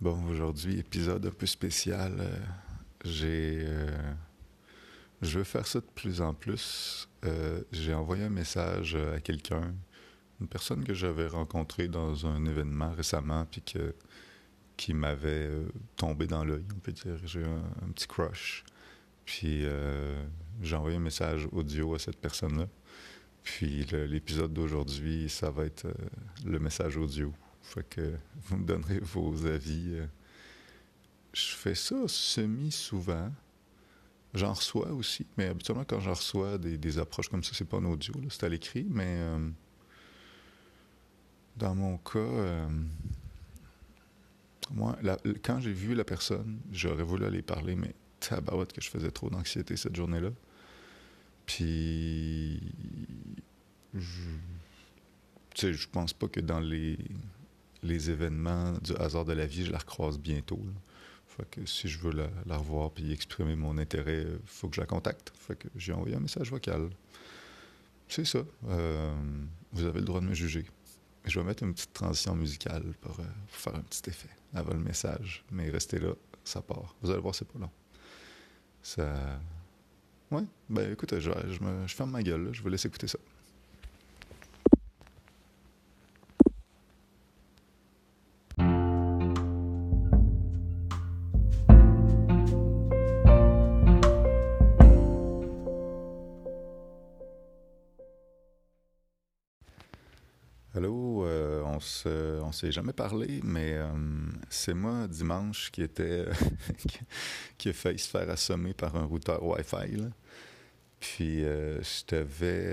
Bon, aujourd'hui, épisode un peu spécial. Euh, j'ai. euh, je veux faire ça de plus en plus. Euh, j'ai envoyé un message à quelqu'un, une personne que j'avais rencontrée dans un événement récemment, puis que, qui m'avait tombé dans l'œil, on peut dire. J'ai un, un petit crush. Puis j'ai envoyé un message audio à cette personne-là. Puis l'épisode d'aujourd'hui, ça va être le message audio. Fait que vous me donnerez vos avis. euh. Je fais ça semi-souvent. J'en reçois aussi, mais habituellement, quand j'en reçois des, des approches comme ça, c'est pas en audio, c'est à l'écrit, mais euh, dans mon cas, euh, moi, quand j'ai vu la personne, j'aurais voulu aller parler, mais tabarouette que je faisais trop d'anxiété cette journée-là. Puis, je, je pense pas que dans les, les événements du hasard de la vie, je la recroise bientôt. Fait que si je veux la, la revoir puis exprimer mon intérêt, il faut que je la contacte. Fait que j'ai envoyé un message vocal. C'est ça. Euh, vous avez le droit de me juger. Je vais mettre une petite transition musicale pour, euh, pour faire un petit effet avant le message. Mais restez là, ça part. Vous allez voir, c'est pas long. Ça. Ouais, ben écoute, je, je, me- je ferme ma gueule, je vous laisse écouter ça. Allô, euh, on se, s'est jamais parlé, mais euh, c'est moi dimanche qui était qui- a failli se faire assommer par un routeur Wi-Fi. Puis euh, je t'avais,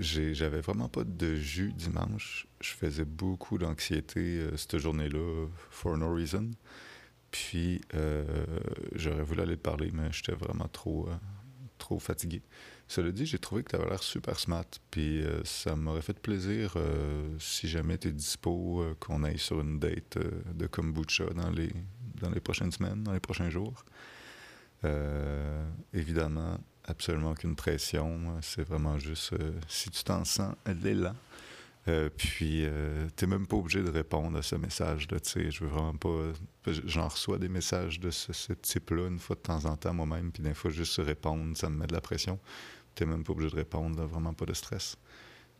j'avais vraiment pas de jus dimanche. Je faisais beaucoup d'anxiété cette journée-là, for no reason. Puis j'aurais voulu aller te parler, mais j'étais vraiment trop, trop fatigué. Cela dit, j'ai trouvé que tu avais l'air super smart, puis euh, ça m'aurait fait plaisir euh, si jamais tu es dispo, euh, qu'on aille sur une date de kombucha dans les, dans les prochaines semaines, dans les prochains jours. Évidemment, absolument aucune pression, c'est vraiment juste si tu t'en sens l'élan. Euh, puis, euh, t'es même pas obligé de répondre à ce message-là, tu. Je veux vraiment pas. J'en reçois des messages de ce, type-là une fois de temps en temps moi-même, puis des fois, juste répondre, ça me met de la pression. T'es même pas obligé de répondre, là, vraiment pas de stress.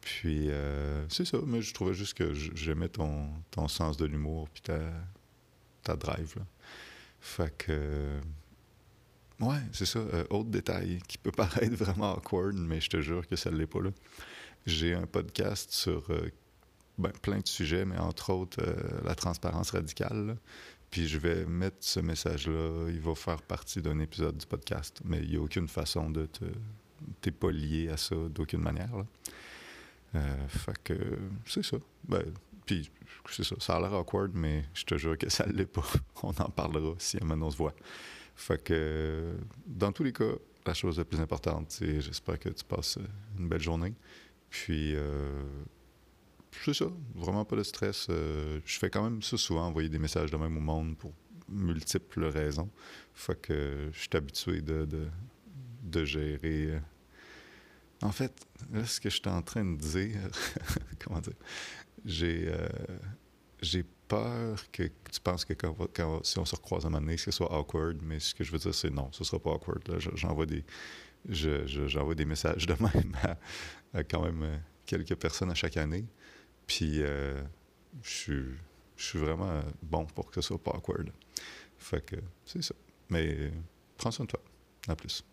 Puis, euh, c'est ça, mais je trouvais juste que j'aimais ton, ton sens de l'humour, puis ta, ta drive, là. Fait que. Ouais, c'est ça. euh, autre détail qui peut paraître vraiment awkward, mais je te jure que ça ne l'est pas, là. J'ai un podcast sur euh, ben, plein de sujets, mais entre autres euh, la transparence radicale. Puis je vais mettre ce message-là, il va faire partie d'un épisode du podcast, mais il n'y a aucune façon de te. T'es pas lié à ça d'aucune manière. Là. Euh, fait que c'est ça. Ben, puis c'est ça. Ça a l'air awkward, mais je te jure que ça l'est pas. On en parlera si un on se voit. Fait que dans tous les cas, la chose la plus importante, c'est j'espère que tu passes une belle journée. Puis, euh, c'est ça, vraiment pas de stress. Euh, je fais quand même ça souvent, envoyer des messages de même au monde pour multiples raisons. Fait que je suis habitué de, de, gérer. euh. En fait, là, ce que je suis en train de dire, comment dire, j'ai euh, j'ai peur que tu penses que si on se recroise un moment donné, ce soit awkward, mais ce que je veux dire, c'est non, ce sera pas awkward. J'envoie des, je- des messages de même à, quand même euh, quelques personnes à chaque année. Puis euh, je suis vraiment bon pour que ce soit pas awkward. Fait que c'est ça. Mais euh, prends soin de toi. À plus.